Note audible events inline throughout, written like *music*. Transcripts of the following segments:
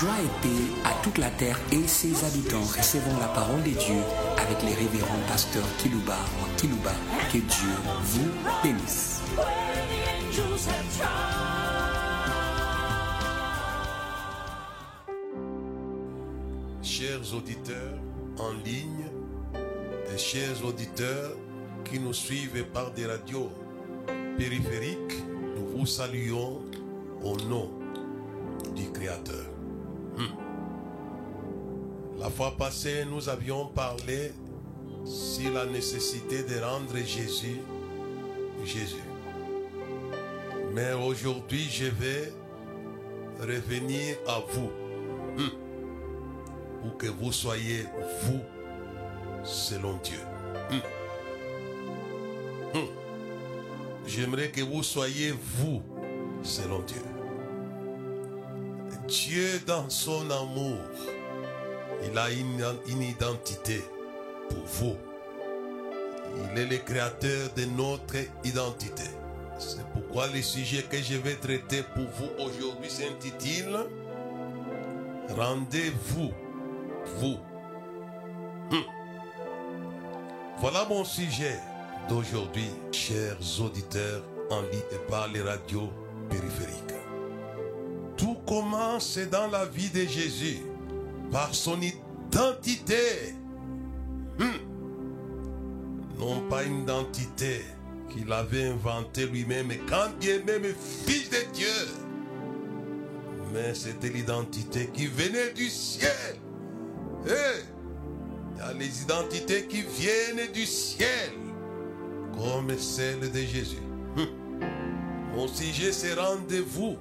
Joie et paix à toute la terre et ses habitants. Recevons la parole de Dieu avec les révérends pasteurs Kilouba ou Kilouba. Que Dieu vous bénisse. Chers auditeurs en ligne et chers auditeurs qui nous suivent par des radios périphériques, nous vous saluons au nom du Créateur. La fois passée, nous avions parlé sur la nécessité de rendre Jésus Jésus. Mais aujourd'hui, je vais revenir à vous. Hmm. Pour que vous soyez vous selon Dieu. Hmm. Hmm. J'aimerais que vous soyez vous selon Dieu. Dieu, dans son amour, il a une, identité pour vous. Il est le créateur de notre identité. C'est pourquoi le sujet que je vais traiter pour vous aujourd'hui s'intitule Rendez-vous, vous. Hmm. Voilà mon sujet d'aujourd'hui, chers auditeurs en ligne et par les radios périphériques. Tout commence dans la vie de Jésus par son identité. Hmm. Non pas une identité qu'il avait inventée lui-même, quand bien même fils de Dieu. Mais c'était l'identité qui venait du ciel. Il y a les identités qui viennent du ciel, comme celle de Jésus. Hum. Mon sujet, c'est rendez-vous.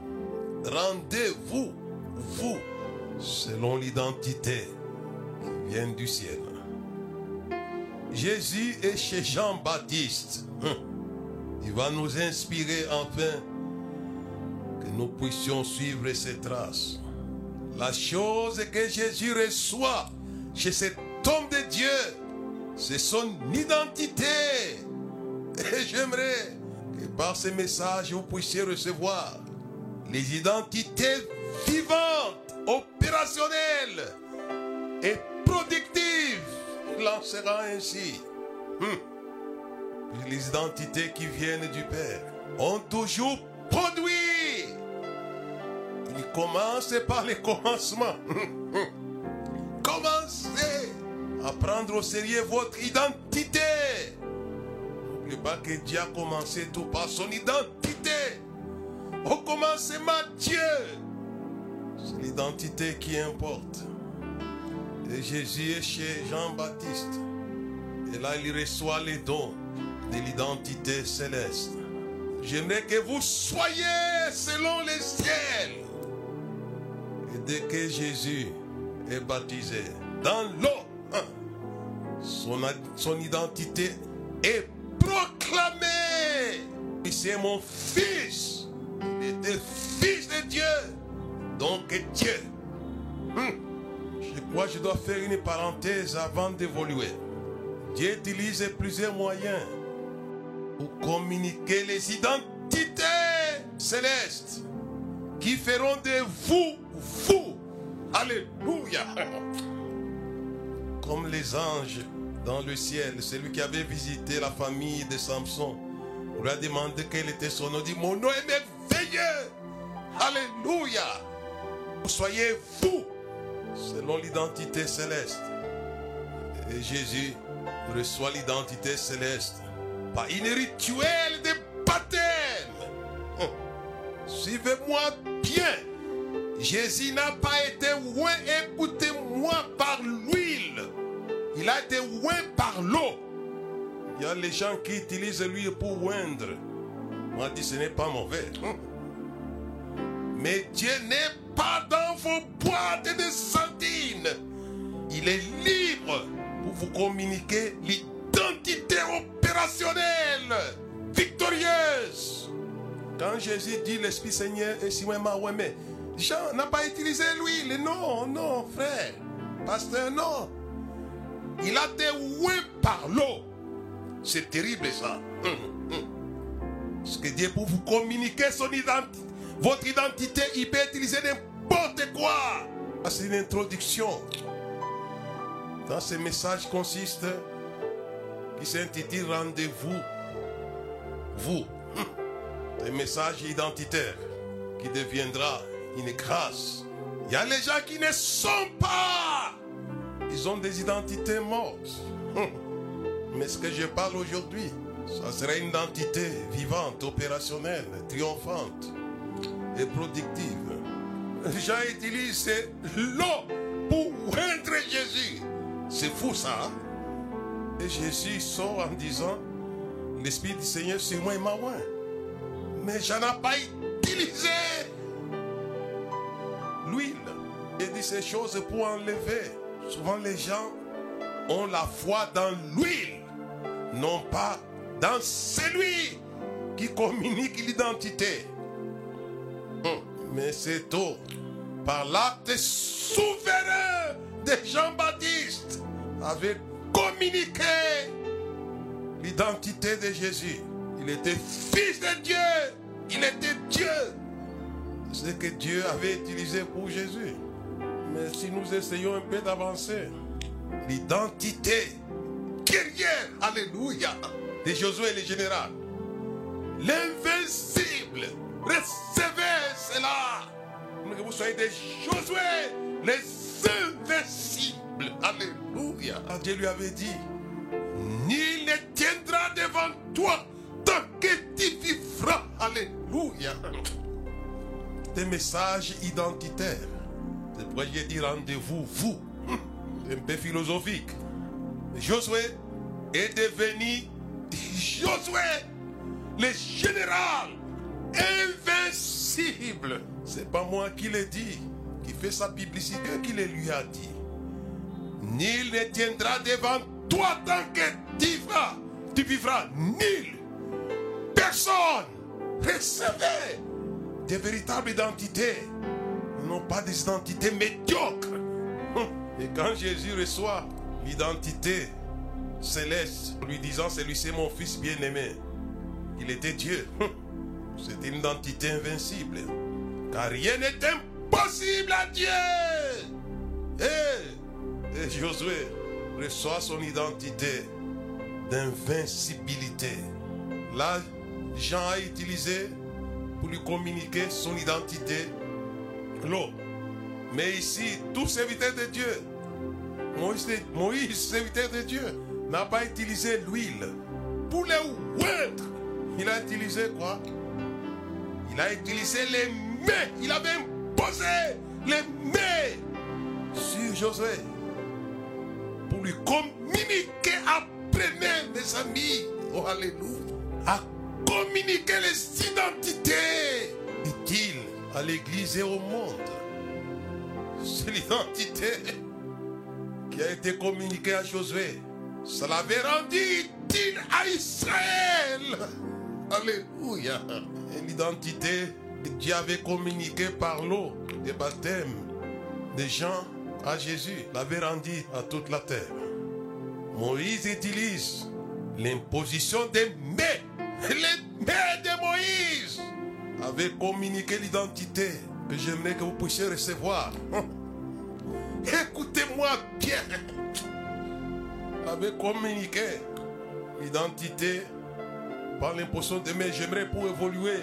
Rendez-vous, vous, selon l'identité qui vient du ciel. Jésus est chez Jean-Baptiste. Hum. Il va nous inspirer enfin que nous puissions suivre ses traces. La chose que Jésus reçoit chez cet homme de Dieu, c'est son identité. Et j'aimerais que par ce message, vous puissiez recevoir les identités vivantes, opérationnelles et productives. Il en sera ainsi. Hum. Les identités qui viennent du Père ont toujours produit. Il commence par les commencements. Commencez à prendre au sérieux votre identité. N'oubliez pas que Dieu a commencé tout par son identité. Au commencement, Dieu. C'est l'identité qui importe. Et Jésus est chez Jean-Baptiste. Et là, il reçoit les dons de l'identité céleste. J'aimerais que vous soyez selon les ciels. Et dès que Jésus est baptisé dans l'eau, hein, son, son identité est proclamée. C'est mon fils. Il était fils de Dieu. Donc Dieu. Hum. Je crois que je dois faire une parenthèse avant d'évoluer. Dieu utilise plusieurs moyens pour communiquer les identités célestes qui feront de vous, vous. Alléluia. *laughs* Comme les anges dans le ciel, celui qui avait visité la famille de Samson, on lui a demandé quel était son nom. Il dit, mon nom est merveilleux. Alléluia. Soyez vous selon l'identité céleste. Et Jésus reçoit l'identité céleste par une rituel de baptême. Hum. Suivez-moi bien. Jésus n'a pas été loin, écoutez-moi, par l'huile. Il a été loin par l'eau. Il y a les gens qui utilisent l'huile pour oindre. Moi, dis ce n'est pas mauvais. Hum. Mais Dieu n'est pas dans vos boîtes de sardines. Il est libre pour vous communiquer l'identité opérationnelle, victorieuse. Quand Jésus dit l'Esprit Seigneur est si mais Jean n'a pas utilisé l'huile. Non, non, frère. Pasteur, non. Il a été oué par l'eau. C'est terrible ça. Hum, hum. Ce que Dieu pour vous communiquer son identité, votre identité, il peut utiliser n'importe quoi. Ah, C'est une introduction. Dans ce message consiste qui s'intitule Rendez-vous, vous. Un message identitaire qui deviendra une grâce. Il y a les gens qui ne sont pas. Ils ont des identités mortes. Mais ce que je parle aujourd'hui, ça serait une identité vivante, opérationnelle, triomphante et productive. Jean utilise l'eau pour oindre Jésus. C'est fou ça. hein? Et Jésus sort en disant, l'Esprit du Seigneur sur moi et m'a oint. Mais j'en ai pas utilisé l'huile. Il dit ces choses pour enlever. Souvent les gens ont la foi dans l'huile, non pas dans celui qui communique l'identité. Mais c'est tôt. Par l'acte souverain de Jean-Baptiste, avait communiqué l'identité de Jésus. Il était fils de Dieu. Il était Dieu. Ce que Dieu avait utilisé pour Jésus. Mais si nous essayons un peu d'avancer, l'identité guerrière, alléluia, de Josué le général, l'invincible, recevez cela. Que vous soyez des Josué, les invincibles, alléluia. Dieu lui avait dit, Nul ne tiendra devant toi tant que tu vivras. Alléluia. Des messages identitaires. Pourquoi j'ai dit rendez-vous, vous. Un peu philosophique. Josué est devenu Josué, le général invincible. C'est pas moi qui l'ai dit, qui fait sa publicité, qui le lui a dit. Nul ne tiendra devant toi tant que tu vivras. Tu vivras nul. Personne. Recevez des véritables identités. Non pas des identités médiocres. Et quand Jésus reçoit l'identité céleste, lui disant, celui c'est mon fils bien-aimé. Il était Dieu. C'était une identité invincible. Car rien n'est impossible à Dieu. Et, et Josué reçoit son identité d'invincibilité. Là, Jean a utilisé pour lui communiquer son identité l'eau. Mais ici, tout serviteur de Dieu, Moïse, Moïse, serviteur de Dieu, n'a pas utilisé l'huile pour les oindre. Il a utilisé quoi? Il a utilisé les mains. Il avait imposé les mains sur Josué pour lui communiquer apprenez mes amis, oh alléluia, à communiquer les identités, dit-il, à l'église et au monde. C'est l'identité qui a été communiquée à Josué. Ça l'avait rendu utile à Israël. Alléluia. L'identité que Dieu avait communiquée par l'eau des baptêmes des gens à Jésus l'avait rendu à toute la terre. Moïse utilise l'imposition des mains. Les mains de Moïse avaient communiqué l'identité que j'aimerais que vous puissiez recevoir. *laughs* Écoutez-moi bien. Avait communiqué l'identité par l'imposition des mains. J'aimerais pour évoluer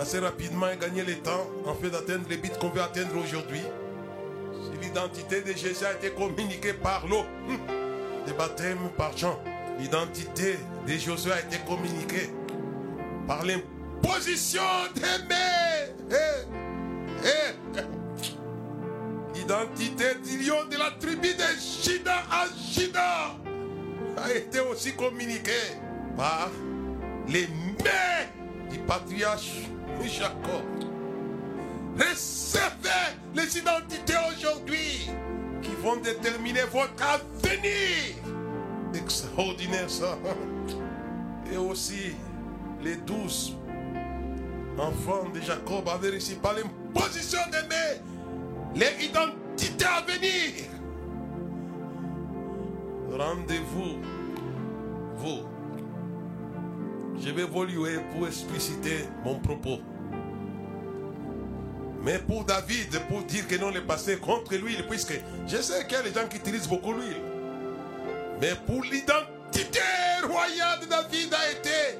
assez rapidement et gagner le temps en fait d'atteindre les buts qu'on veut atteindre aujourd'hui. Si l'identité de Jésus a été communiquée par l'eau, des baptêmes par Jean, l'identité de Josué a été communiquée par l'imposition des mains. Eh, eh. L'identité du lion de la tribu de Juda à Juda a été aussi communiquée par les mains du patriarche Jacob. Recevez les identités aujourd'hui qui vont déterminer votre avenir. Extraordinaire ça. Et aussi les douze enfants de Jacob avaient réussi par l'imposition des mains les identités à venir. Rendez-vous, vous. Je vais évoluer pour expliciter mon propos. Mais pour David, pour dire que non, le passé contre l'huile, puisque je sais qu'il y a des gens qui utilisent beaucoup l'huile. Mais pour l'identité royale de David a été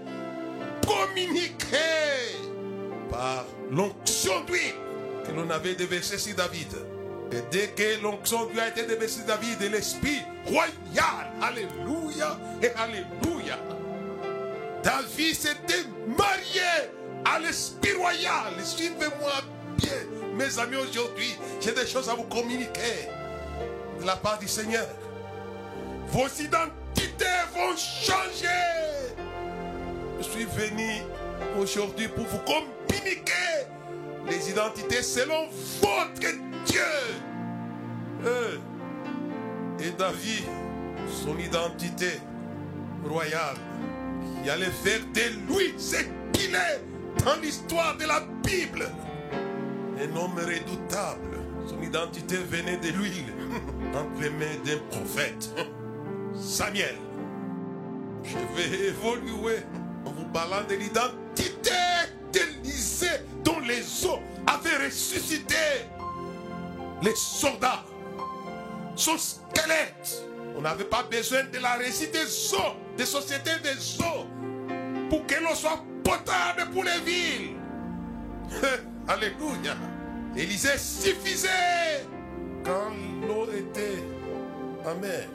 communiquée par l'onction d'huile que l'on avait déversée sur David. Et dès que l'onction d'huile a été déversée sur David, l'esprit royal, alléluia et alléluia. David s'était marié à l'esprit royal. Suivez-moi bien, mes amis, aujourd'hui. J'ai des choses à vous communiquer de la part du Seigneur. Vos identités vont changer. Je suis venu aujourd'hui pour vous communiquer les identités selon votre Dieu. Euh, Et David, son identité royale, qui allait faire de lui ce qu'il est dans l'histoire de la Bible. Un homme redoutable. Son identité venait de l'huile *laughs* entre les mains d'un prophète. *laughs* Samuel. Je vais évoluer en vous parlant de l'identité d'Élysée dont les os avaient ressuscité les soldats. Son squelette. On n'avait pas besoin de la des eaux, des sociétés des eaux, pour que l'eau soit potable pour les villes. *laughs* Alléluia. Élisée suffisait quand l'eau était amère.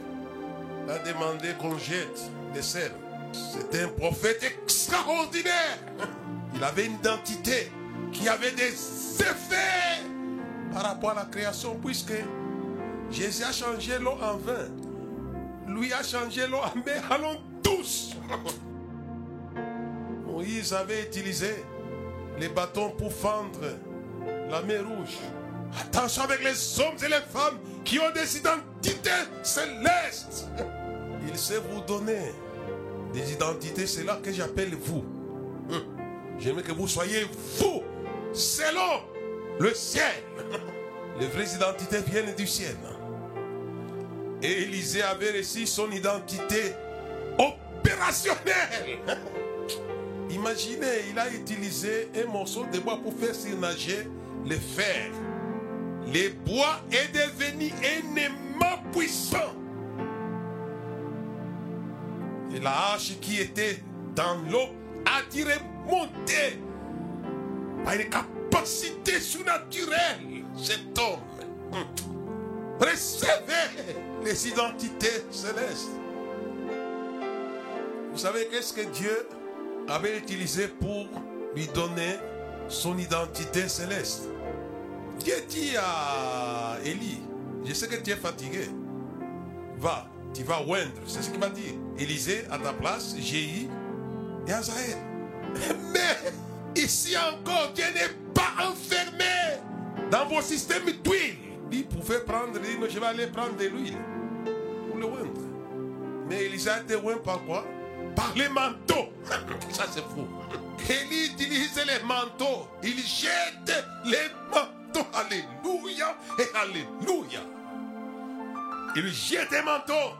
A demandé qu'on jette des sel. C'était un prophète extraordinaire. Il avait une identité qui avait des effets par rapport à la création, puisque Jésus a changé l'eau en vin. Lui a changé l'eau en mer. *laughs* Moïse avait utilisé les bâtons pour fendre la mer rouge. Attention avec les hommes et les femmes qui ont des identités célestes. *laughs* Il sait vous donner des identités, c'est là que j'appelle vous. Hum. J'aimerais que vous soyez vous, selon le ciel. *laughs* Les vraies identités viennent du ciel. Et Élisée avait reçu son identité opérationnelle. *laughs* Imaginez, il a utilisé un morceau de bois pour faire surnager le fer. Le bois est devenu un puissant. Et la hache qui était dans l'eau a dû remonter par une capacité surnaturelle. Cet homme hum, recevait les identités célestes. Vous savez qu'est-ce que Dieu avait utilisé pour lui donner son identité céleste? Dieu dit à Élie, je sais que tu es fatigué. Va, tu vas oindre. C'est ce qu'il m'a dit. Élisée à ta place, Jéhi et Azaël. Mais ici encore, Dieu n'est pas enfermé dans vos systèmes d'huile. Il pouvait prendre, il dit, je vais aller prendre de l'huile pour le oindre. Mais Élisée a été par quoi? Par les manteaux. Ça c'est fou. Élie utilise les manteaux. Il jette les manteaux. Alléluia et Alléluia. Il jette les manteaux.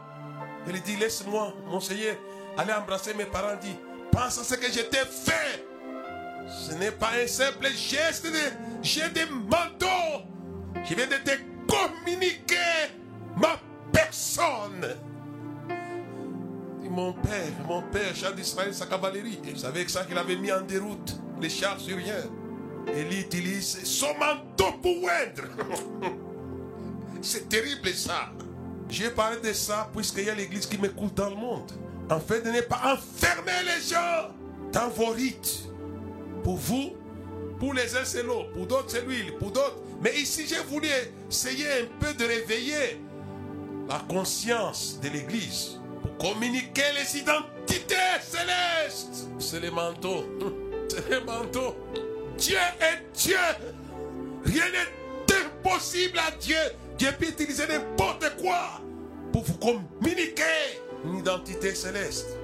Il dit, laisse-moi, mon Seigneur, aller embrasser mes parents. Il dit, pense à ce que je t'ai fait. Ce n'est pas un simple geste de j'ai des manteaux. Je viens de te communiquer ma personne. Mon père, mon père, char d'Israël, sa cavalerie. Et vous savez que ça qu'il avait mis en déroute les chars syriens. Et il utilise son manteau pour oindre. *laughs* C'est terrible ça. J'ai parlé de ça puisqu'il y a l'église qui m'écoute dans le monde. En fait, de ne pas enfermer les gens dans vos rites. Pour vous, pour les uns c'est l'eau, pour d'autres c'est l'huile, pour d'autres. Mais ici, j'ai voulu essayer un peu de réveiller la conscience de l'église communiquer les identités célestes. C'est les manteaux. *laughs* C'est les manteaux. Dieu est Dieu. Rien n'est impossible à Dieu. Dieu peut utiliser n'importe quoi pour vous communiquer une identité céleste.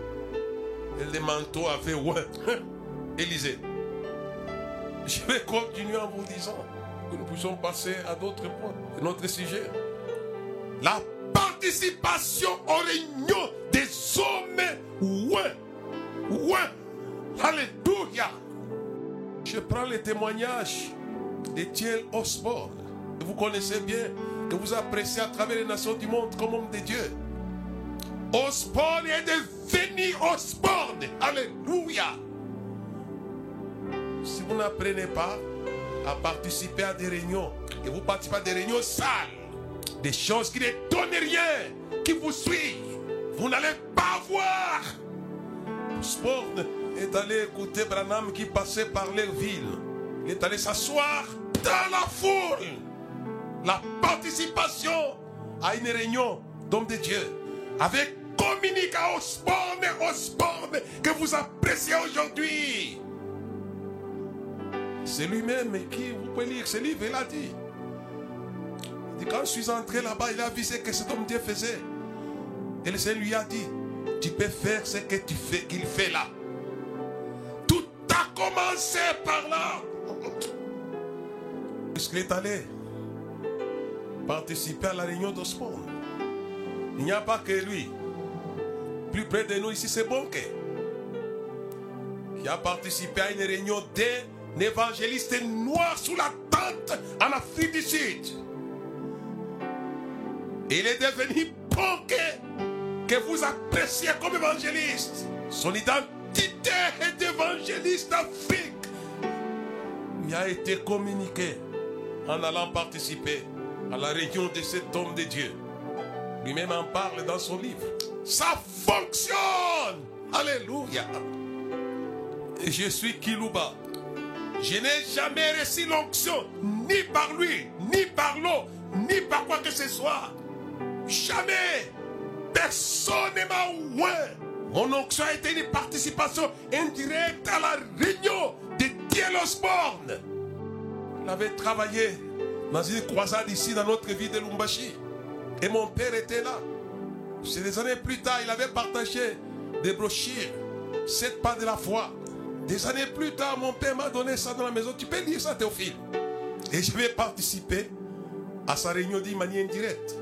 Et les manteaux avaient ouais. *laughs* Élisée. Je vais continuer en vous disant que nous puissions passer à d'autres points notre sujet. La participation aux réunions des hommes ouais. Ouais. Alléluia. Je prends les témoignages Étienne Osborne, que vous connaissez bien, que vous appréciez à travers les nations du monde comme homme de Dieu. Osborne est devenu Osborne. Alléluia. Si vous n'apprenez pas à participer à des réunions, et vous participez à des réunions sales, des choses qui ne donnent rien, qui vous suivent, vous n'allez pas voir. Osborne est allé écouter Branham qui passait par leur ville. Il est allé s'asseoir dans la foule. La participation à une réunion d'hommes de Dieu avec communique à Osborne, Osborne que vous appréciez aujourd'hui. C'est lui-même qui, vous pouvez lire ce livre, il a dit. Quand je suis entré là-bas, il a vu ce que cet homme Dieu faisait. Et le Seigneur lui a dit, tu peux faire ce que tu fais, qu'il fait là. Tout a commencé par là. Puisqu'il est allé participer à la réunion d'Ospon. Il n'y a pas que lui. Plus près de nous ici, c'est Bonke. Qui a participé à une réunion d'un évangéliste noir sous la tente en Afrique du Sud. Il est devenu Bonke que vous appréciez comme évangéliste. Son identité est d'évangéliste d'Afrique. Il a été communiqué en allant participer à la réunion de cet homme de Dieu. Lui-même en parle dans son livre. Ça fonctionne. Alléluia. Je suis Kilouba. Je n'ai jamais reçu l'onction, ni par lui, ni par l'eau, ni par quoi que ce soit. Jamais. Personne ne m'a oué. Mon onction a été une participation indirecte à la réunion de Osborne. Il avait travaillé dans une croisade ici dans notre ville de Lumbashi. Et mon père était là. C'est des années plus tard, il avait partagé des brochures, sept pas de la foi. Des années plus tard, mon père m'a donné ça dans la maison. Tu peux lire ça, Théophile. Et je vais participer à sa réunion d'une manière indirecte.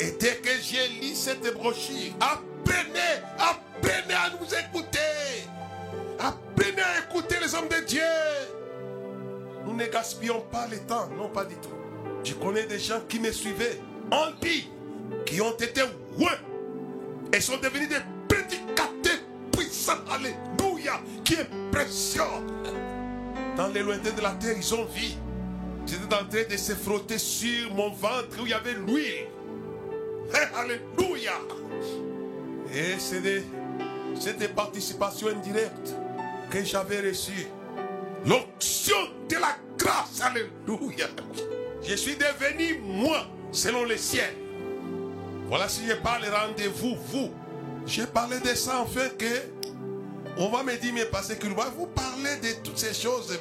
Et dès que j'ai lu cette brochure, apprenez, apprenez à nous écouter. Apprenez à écouter les hommes de Dieu. Nous ne gaspillons pas le temps, non pas du tout. Je connais des gens qui me suivaient en dit, qui ont été ouins et sont devenus des prédicateurs puissants. Alléluia, qui impressionnent. Dans les lointains de la terre, ils ont vu. J'étais en train de se frotter sur mon ventre où il y avait l'huile. Alléluia. Et c'est des, des participations indirectes que j'avais reçues. L'onction de la grâce. Alléluia. Je suis devenu moi selon le ciel. Voilà si je parle rendez-vous, vous. J'ai parlé de ça en que on va me dire, mais parce que vous parlez de toutes ces choses,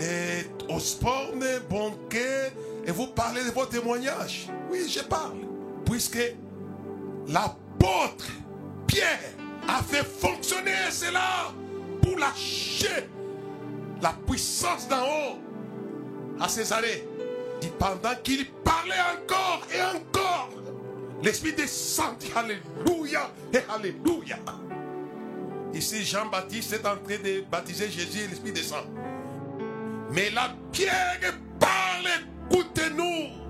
et, au sport, banquet, et vous parlez de vos témoignages. Oui, je parle. Puisque l'apôtre Pierre a fait fonctionner cela pour lâcher la puissance d'en haut à Césarée. Et pendant qu'il parlait encore et encore, l'Esprit descendit. Alléluia et Alléluia. Ici, Jean-Baptiste est en train de baptiser Jésus et l'Esprit descend. Mais la pierre parle, écoutez-nous.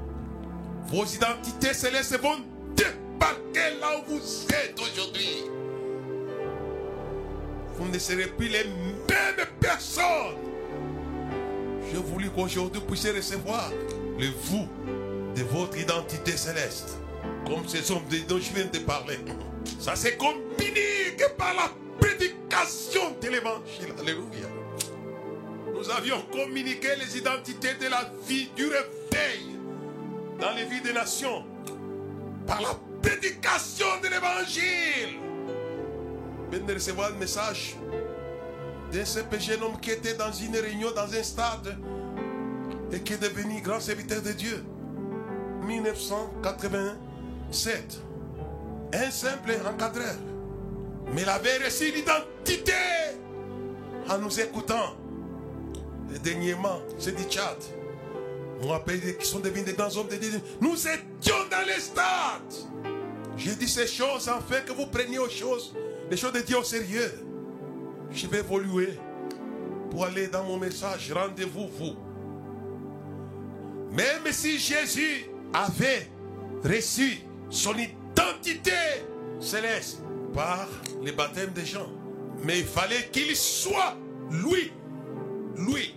Vos identités célestes vont débarquer là où vous êtes aujourd'hui. Vous ne serez plus les mêmes personnes. Je voulais qu'aujourd'hui vous puissiez recevoir le vous de votre identité céleste. Comme ces hommes dont je viens de parler. Ça se communique par la prédication de l'évangile. Alléluia. Nous avions communiqué les identités de la vie du réveil dans les vies des nations par la prédication de l'évangile. Venez de recevoir un message d'un simple jeune homme qui était dans une réunion, dans un stade, et qui est devenu grand serviteur de Dieu. 1987. Un simple encadreur. Mais il avait reçu l'identité en nous écoutant. Et dernièrement, c'est dit Tchad. On appelle qui sont devenus des grands hommes de Dieu. Nous étions dans les stades. J'ai dit ces choses fait que vous preniez aux choses, les choses de Dieu au sérieux. Je vais évoluer pour aller dans mon message. Rendez-vous, vous. Même si Jésus avait reçu son identité céleste par le baptême des gens, mais il fallait qu'il soit lui. Lui.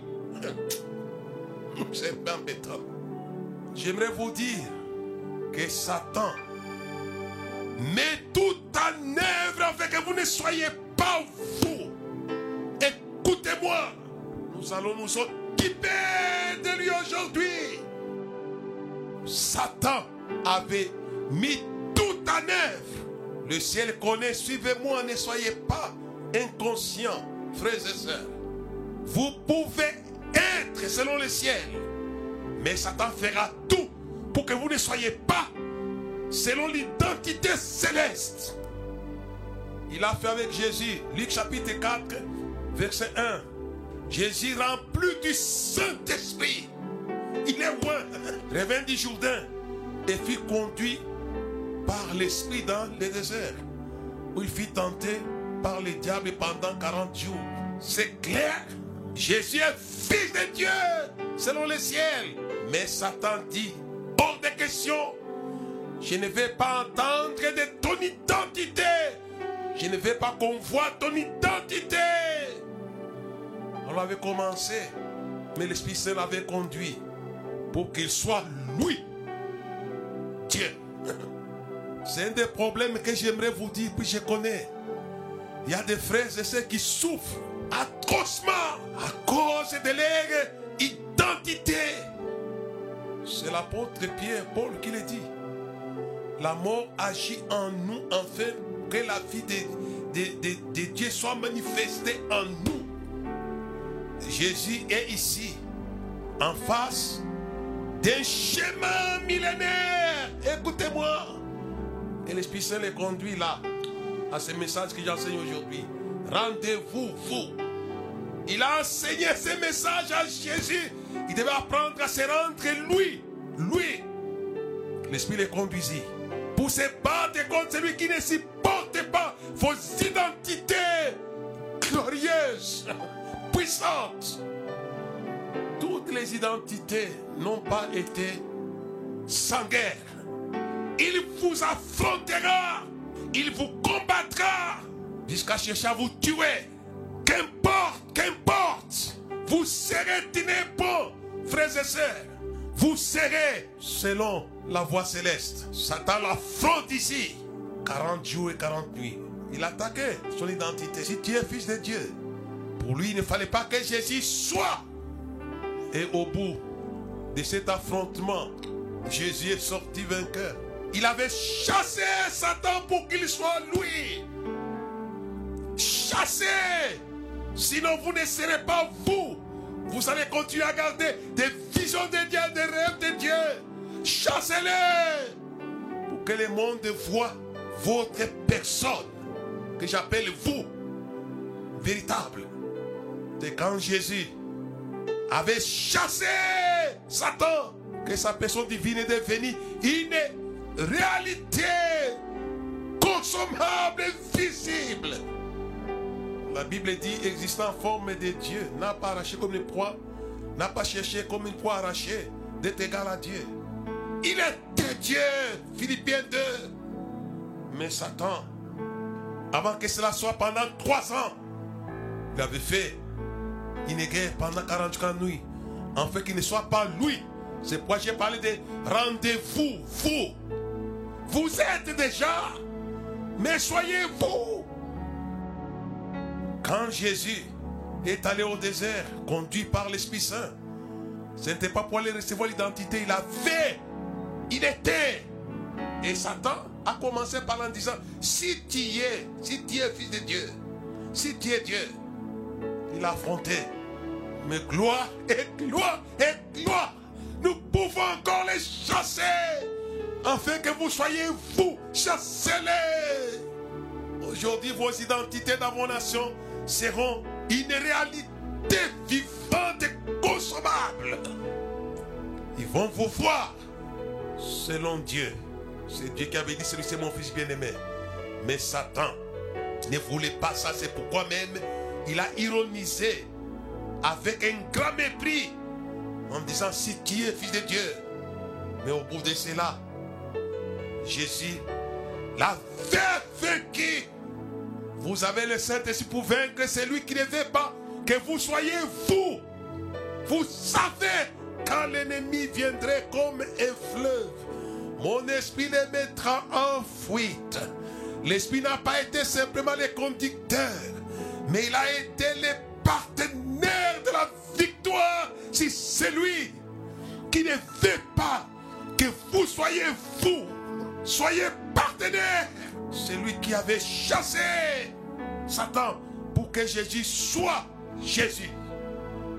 C'est embêtant. J'aimerais vous dire que Satan met tout en œuvre afin que vous ne soyez pas vous. Écoutez-moi. Nous allons nous occuper de lui aujourd'hui. Satan avait mis tout en œuvre. Le ciel connaît, suivez-moi, ne soyez pas inconscients, frères et sœurs. Vous pouvez selon le ciel, mais Satan fera tout pour que vous ne soyez pas selon l'identité céleste. Il a fait avec Jésus, Luc chapitre 4, verset 1. Jésus rempli du Saint-Esprit. Il est loin, *laughs* revint du Jourdain et fut conduit par l'Esprit dans le désert, où il fut tenté par le diable pendant 40 jours. C'est clair? Jésus est fils de Dieu, selon le ciel. Mais Satan dit, hors de question, je ne vais pas entendre de ton identité. Je ne vais pas qu'on voit ton identité. On avait commencé, mais l'Esprit Saint l'avait conduit pour qu'il soit lui, Dieu. *laughs* C'est un des problèmes que j'aimerais vous dire, puis je connais. Il y a des frères et sœurs qui souffrent atrocement à cause de leur identité. C'est l'apôtre Pierre, Paul qui le dit. La mort agit en nous afin que la vie de, de Dieu soit manifestée en nous. Jésus est ici, en face d'un chemin millénaire. Écoutez-moi. Et l'Esprit Saint les conduit là, à ce message que j'enseigne aujourd'hui. Rendez-vous, vous. Il a enseigné ce message à Jésus. Il devait apprendre à se rendre lui. Lui. L'Esprit les conduisit. Pour se battre contre celui qui ne supporte pas vos identités glorieuses, puissantes. Toutes les identités n'ont pas été sans guerre. Il vous affrontera. Il vous combattra jusqu'à chercher à vous tuer. Qu'importe, qu'importe. Vous serez ténébreux, frères et sœurs. Vous serez selon la voie céleste. Satan l'affronte ici. 40 jours et 40 nuits. Il attaquait son identité. Si tu es fils de Dieu, pour lui, il ne fallait pas que Jésus soit. Et au bout de cet affrontement, Jésus est sorti vainqueur. Il avait chassé Satan pour qu'il soit lui. Chassé. Sinon, vous ne serez pas vous. Vous allez continuer à garder des visions de Dieu, des rêves de Dieu. Chassez-les. Pour que le monde voit votre personne. Que j'appelle vous. Véritable. C'est quand Jésus avait chassé Satan que sa personne divine est devenue une réalité consommable, visible. La Bible dit existant en forme de Dieu, n'a pas arraché comme une proie, n'a pas cherché comme une proie arrachée d'être égal à Dieu. Il était Dieu, Philippiens 2. Mais Satan, avant que cela soit pendant trois ans, il avait fait une guerre pendant 44 nuits, en fait qu'il ne soit pas lui. C'est pourquoi j'ai parlé de rendez-vous, vous. Vous êtes déjà, mais soyez vous. Quand Jésus est allé au désert, conduit par l'Esprit Saint, ce n'était pas pour aller recevoir l'identité, il avait, il était. Et Satan a commencé par en disant, si tu es, si tu es fils de Dieu, si tu es Dieu, il a affronté. Mais gloire et gloire et gloire, nous pouvons encore les chasser, afin que vous soyez vous, chassez-les. Aujourd'hui, vos identités dans vos nations seront une réalité vivante et consommable. Ils vont vous voir selon Dieu. C'est Dieu qui avait dit, celui c'est mon fils bien-aimé. Mais Satan ne voulait pas ça. C'est pourquoi même il a ironisé avec un grand mépris en disant si tu es fils de Dieu. Mais au bout de cela, Jésus l'avait vaincu. Vous avez le Saint-Esprit pour vaincre celui qui ne veut pas que vous soyez vous. Vous savez quand l'ennemi viendrait comme un fleuve, mon esprit les mettra en fuite. L'esprit n'a pas été simplement le conducteur, mais il a été le partenaire de la victoire. C'est lui qui ne veut pas que vous soyez vous, soyez partenaire. C'est lui qui avait chassé Satan pour que Jésus soit Jésus.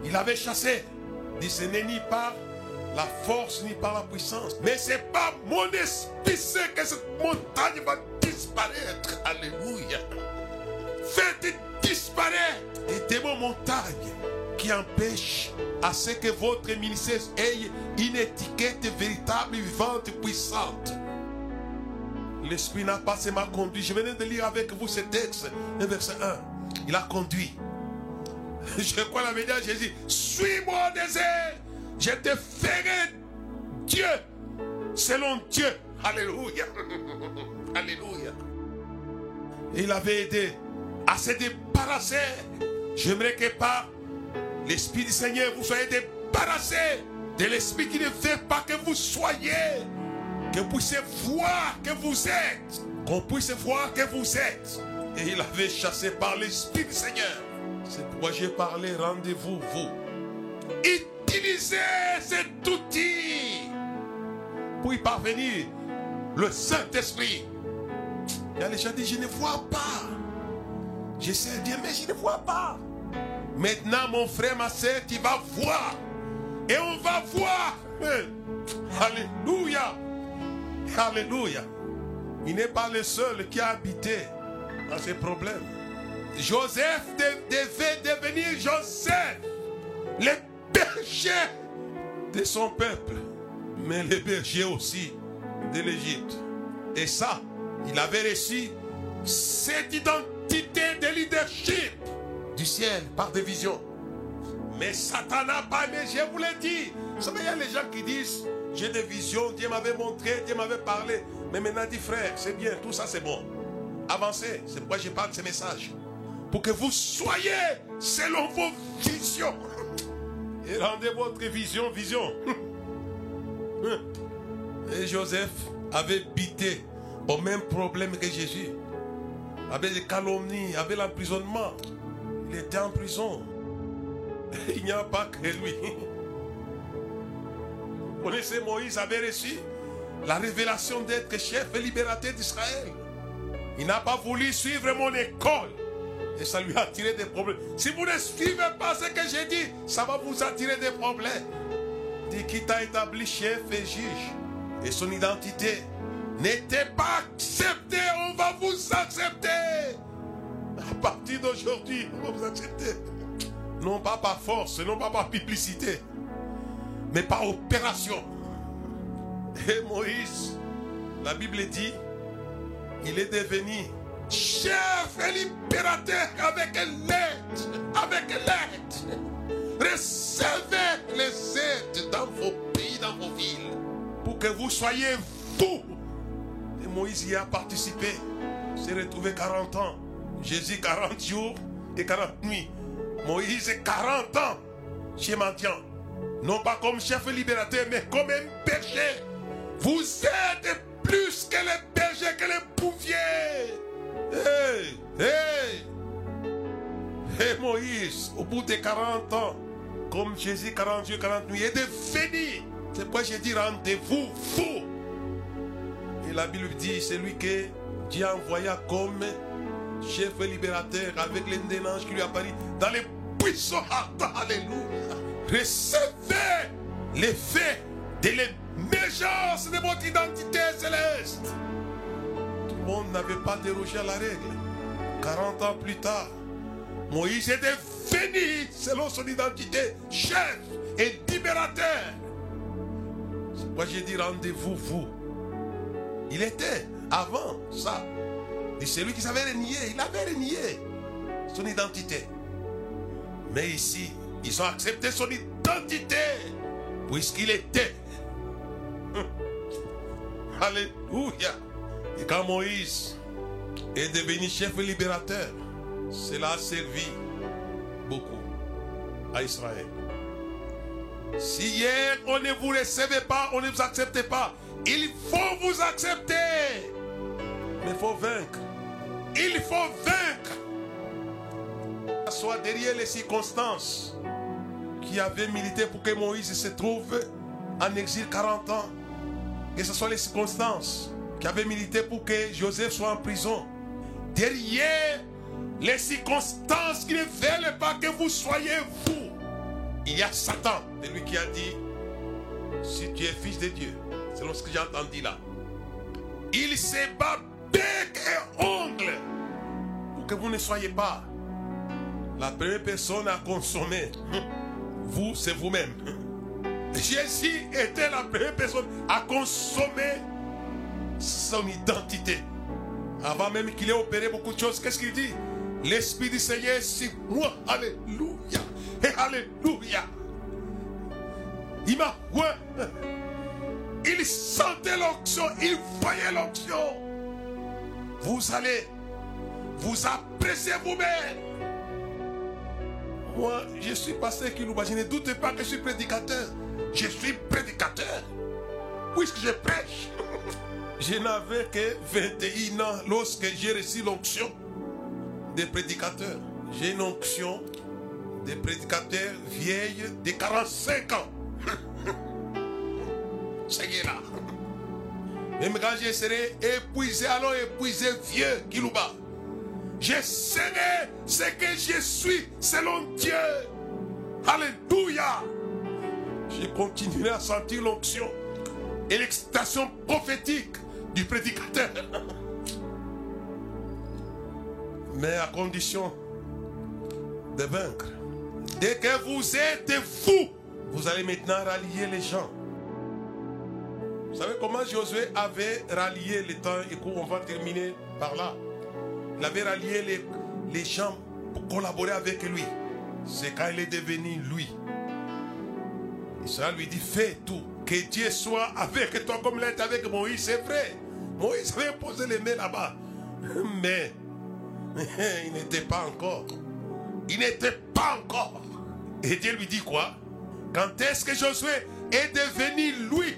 Il avait chassé. Dit ce n'est ni par la force ni par la puissance. Mais c'est pas mon esprit que cette montagne va disparaître. Alléluia. Faites disparaître les démons montagnes qui empêchent à ce que votre ministère ait une étiquette véritable, vivante, puissante. L'Esprit n'a pas seulement conduit. Je venais de lire avec vous ce texte, verset 1. Il a conduit. *laughs* Je crois la médias Jésus. Suis-moi au désert. Je te ferai Dieu selon Dieu. Alléluia. *laughs* Alléluia. Il avait aidé à se débarrasser. J'aimerais que par l'Esprit du Seigneur, vous soyez débarrassés de l'Esprit qui ne veut pas que vous soyez. Que vous puissiez voir que vous êtes. Qu'on puisse voir que vous êtes. Et il avait chassé par l'Esprit du Seigneur. C'est pourquoi j'ai parlé, rendez-vous, vous. Utilisez cet outil pour y parvenir. Le Saint-Esprit. Il a les gens disent, je ne vois pas. Je sais bien, mais je ne vois pas. Maintenant, mon frère, ma soeur, tu vas voir. Et on va voir. Alléluia. Alléluia. Il n'est pas le seul qui a habité dans ces problèmes. Joseph devait devenir Joseph, le berger de son peuple, mais le berger aussi de l'Égypte. Et ça, il avait reçu cette identité de leadership du ciel par des visions. Mais Satan n'a pas, mais je vous l'ai dit. Vous savez, il y a les gens qui disent, j'ai des visions, Dieu m'avait montré, Dieu m'avait parlé. Mais maintenant, dit frère, c'est bien, tout ça c'est bon. Avancez, c'est pourquoi je parle de ces messages. Pour que vous soyez selon vos visions. Et rendez votre vision, vision. *laughs* Et Joseph avait bité au même problème que Jésus. Avec des calomnies, avec l'emprisonnement. Il était en prison. *laughs* Il n'y a pas que lui. Connaissez Moïse avait reçu la révélation d'être chef et libérateur d'Israël. Il n'a pas voulu suivre mon école. Et ça lui a attiré des problèmes. Si vous ne suivez pas ce que j'ai dit, ça va vous attirer des problèmes. Dit qui t'a établi chef et juge. Et son identité n'était pas acceptée. On va vous accepter. À partir d'aujourd'hui, on va vous accepter. Non pas par force, non pas par publicité, mais par opération. Et Moïse, la Bible dit, il est devenu chef et libérateur avec l'aide. Avec l'aide. Recevez les aides dans vos pays, dans vos villes. Pour que vous soyez vous. Et Moïse y a participé. S'est retrouvé 40 ans. Jésus 40 jours et 40 nuits. Moïse 40 ans chez Madian. Non pas comme chef libérateur, mais comme un berger. Vous êtes plus que les bergers, que les bouviers. Hey, hey. Et Moïse, au bout de 40 ans, comme Jésus 40 jours, 40 nuits, est devenu. C'est pourquoi j'ai dit rendez-vous, vous. Et la Bible dit, c'est lui que Dieu envoya comme chef libérateur avec l'indénage qui lui apparut dans les puissants Alléluia. Recevez l'effet de l'émergence de votre identité céleste. Tout le monde n'avait pas dérogé à la règle. 40 ans plus tard, Moïse est devenu, selon son identité, chef et libérateur. C'est pourquoi j'ai dit rendez-vous, vous. Il était avant ça. Et celui qui savait renier, il avait renié son identité. Mais ici, ils ont accepté son identité puisqu'il était. Alléluia. Et quand Moïse est devenu chef libérateur, cela a servi beaucoup à Israël. Si hier on ne vous recevait pas, on ne vous acceptait pas, il faut vous accepter. Mais il faut vaincre. Il faut vaincre. Soit derrière les circonstances qui avaient milité pour que Moïse se trouve en exil 40 ans. Que ce soit les circonstances qui avaient milité pour que Joseph soit en prison. Derrière les circonstances qui ne veulent pas que vous soyez vous. Il y a Satan, de lui qui a dit, si tu es fils de Dieu, selon ce que j'ai entendu là, il se bat bec et ongle pour que vous ne soyez pas la première personne à consommer. Vous, c'est vous-même. Jésus était la première personne à consommer son identité. Avant même qu'il ait opéré beaucoup de choses, qu'est-ce qu'il dit? L'Esprit du Seigneur c'est moi. Alléluia. Et Alléluia. Il m'a Il sentait l'onction, il voyait l'onction. Vous allez vous apprécier vous-même. Moi, je suis pasteur nous Je ne doute pas que je suis prédicateur. Je suis prédicateur. Puisque je prêche? *laughs* Je n'avais que 21 ans lorsque j'ai reçu l'onction des prédicateurs. J'ai une onction des prédicateurs vieilles de 45 ans. *laughs* C'est là. Même quand je serai épuisé, alors épuisé vieux, Kilouba. Je serai ce que je suis selon Dieu. Alléluia. Je continuerai à sentir l'onction et l'excitation prophétique du prédicateur. *laughs* Mais à condition de vaincre. Dès que vous êtes fou, vous allez maintenant rallier les gens. Vous savez comment Josué avait rallié les temps et on va terminer par là? Il avait rallié les, les gens pour collaborer avec lui. C'est quand il est devenu lui. Israël lui dit fais tout. Que Dieu soit avec toi comme il est avec Moïse. C'est vrai. Moïse avait posé les mains là-bas. *laughs* Mais *laughs* il n'était pas encore. Il n'était pas encore. Et Dieu lui dit quoi? Quand est-ce que Josué est devenu lui?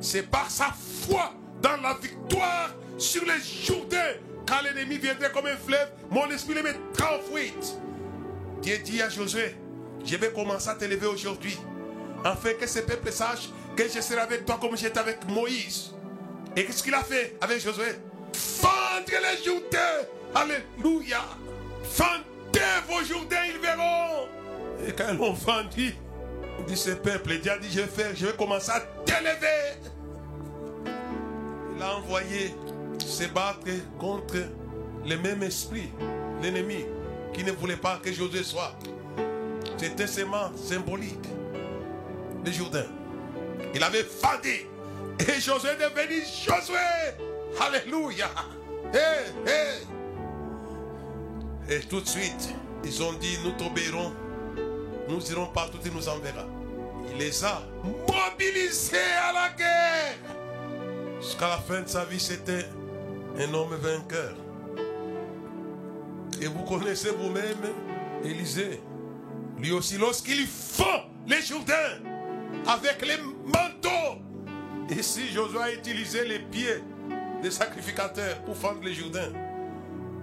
C'est par sa foi dans la victoire sur les Jourdains. L'ennemi viendrait comme un fleuve, mon esprit les mettra en fuite. Dieu dit à Josué, je vais commencer à t'élever aujourd'hui. Afin que ce peuple sache que je serai avec toi comme j'étais avec Moïse. Et qu'est-ce qu'il a fait avec Josué? Fendre les Jourdains. Alléluia. Fendez vos Jourdains, ils verront. Et quand vendu, il dit ce peuple, Dieu a dit je vais faire, je vais commencer à t'élever. Il a envoyé se battre contre le même esprit, l'ennemi, qui ne voulait pas que Josué soit. C'était seulement symbolique. Le Jourdain. Il avait fendu. Et Josué est devenu Josué. Alléluia. Et tout de suite, ils ont dit, nous t'obéirons. Nous irons partout et nous enverra. Il les a mobilisés à la guerre. Jusqu'à la fin de sa vie, c'était un homme vainqueur. Et vous connaissez vous-même Élisée. Lui aussi, lorsqu'il fend les Jourdains avec les manteaux. Ici, Josué a utilisé les pieds des sacrificateurs pour fendre les Jourdains.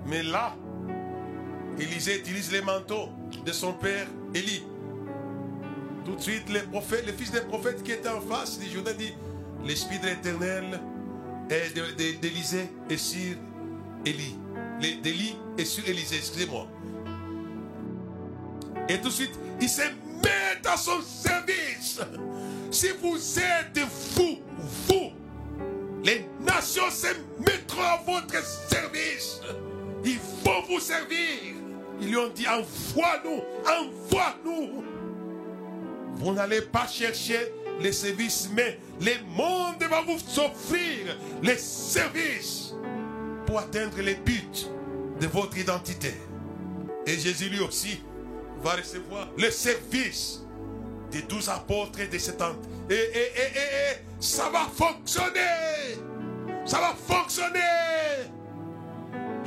Mais là, Élisée utilise les manteaux de son père Élie. Tout de suite, les prophètes, les fils des prophètes qui étaient en face du Jourdain dit L'Esprit de l'Éternel d'Élisée et sur Élie. D'Élie et sur Élisée, excusez-moi. Et tout de suite, il se met à son service. Si vous êtes vous, vous, les nations se mettront à votre service. Ils vont vous servir. Ils lui ont dit, envoie-nous, envoie-nous. Vous n'allez pas chercher les services, mais le monde va vous offrir les services pour atteindre les buts de votre identité. Et Jésus lui aussi va recevoir le service des douze apôtres et des septante. Et, et, et, et, et ça va fonctionner. Ça va fonctionner.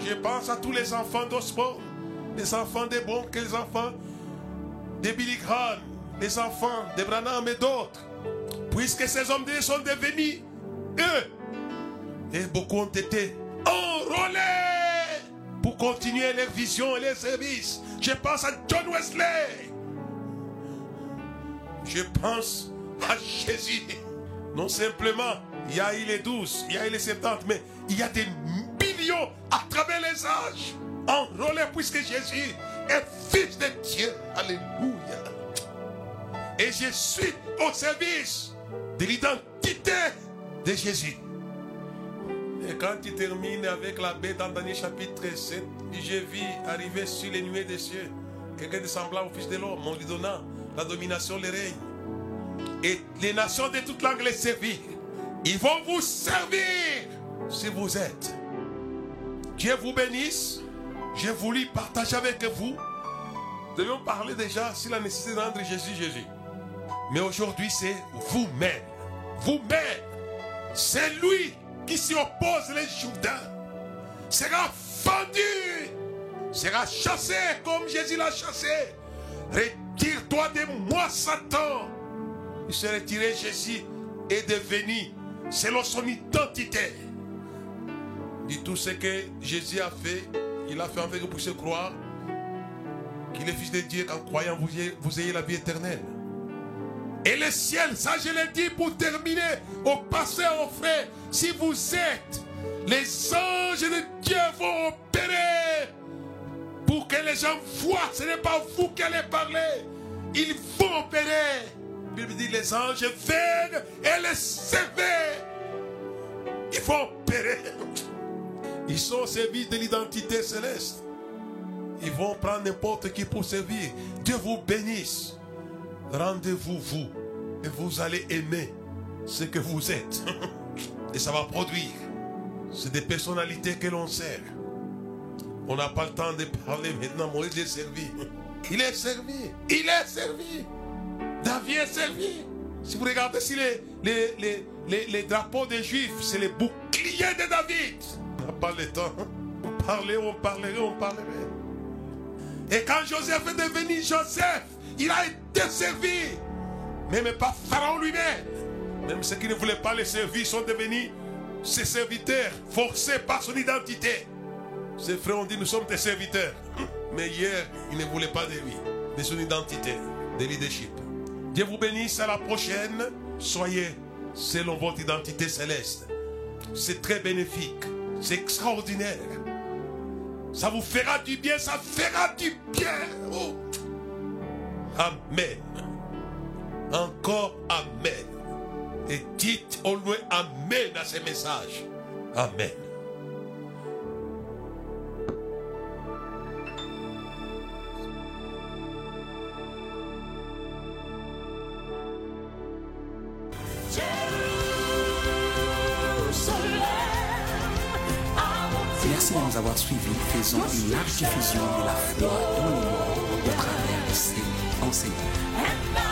Je pense à tous les enfants d'Osborne, les enfants des bons, les enfants des Billy Graham, les enfants de Branham et d'autres. Puisque ces hommes sont devenus eux. Et beaucoup ont été enrôlés pour continuer leur vision et les services. Je pense à John Wesley. Je pense à Jésus. Non simplement, il y a eu les douze, il y a eu les 70, mais il y a des millions à travers les âges enrôlés puisque Jésus est fils de Dieu. Alléluia. Et je suis au service de l'identité de Jésus. Et quand il termine avec la baie dans Daniel chapitre 7, j'ai vu arriver sur les nuées des cieux quelqu'un de semblable au Fils de l'homme, en lui donnant la domination, le règne. Et les nations de toute langue les servir. Ils vont vous servir si vous êtes. Dieu vous bénisse. J'ai voulu partager avec vous. Nous devions parler déjà sur la nécessité de rendre Jésus Jésus. Mais aujourd'hui, c'est vous-même. Vous-même. C'est lui qui s'y oppose les Judas. Sera fendu. Sera chassé comme Jésus l'a chassé. Retire-toi de moi, Satan. Il s'est retiré, Jésus est devenu selon son identité. Dit tout ce que Jésus a fait, il a fait avec vous pour se croire qu'il est fils de Dieu, qu'en croyant vous vous ayez la vie éternelle. Et le ciel, ça je l'ai dit pour terminer, au passé, au frère, si vous êtes, les anges de Dieu vont opérer pour que les gens voient, ce n'est pas vous qui allez parler, ils vont opérer. La Bible dit les anges viennent et les servent. Ils vont opérer. Ils sont au service de l'identité céleste. Ils vont prendre n'importe qui pour servir. Dieu vous bénisse. Rendez-vous vous. Et vous allez aimer ce que vous êtes. *laughs* Et ça va produire. C'est des personnalités que l'on sert. On n'a pas le temps de parler maintenant. Moïse est servi. Il est servi. Il est servi. David est servi. Si vous regardez si les, drapeaux des Juifs, c'est les boucliers de David. On n'a pas le temps. On parlait, on parlerait, on parlerait. Et quand Joseph est devenu Joseph, il a été servi. Même pas Pharaon lui-même. Même ceux qui ne voulaient pas les servir sont devenus ses serviteurs, forcés par son identité. Ses frères ont dit, nous sommes tes serviteurs. *clears throat* Mais hier, ils ne voulaient pas de lui, de son identité, de leadership. Dieu vous bénisse à la prochaine. Soyez selon votre identité céleste. C'est très bénéfique. C'est extraordinaire. Ça vous fera du bien, ça fera du bien. Oh. Amen. Encore Amen. Et dites au loin Amen à ces messages. Amen. Merci de nous avoir suivis. Faisons une large diffusion de la foi dans le monde au travers de ces enseignements.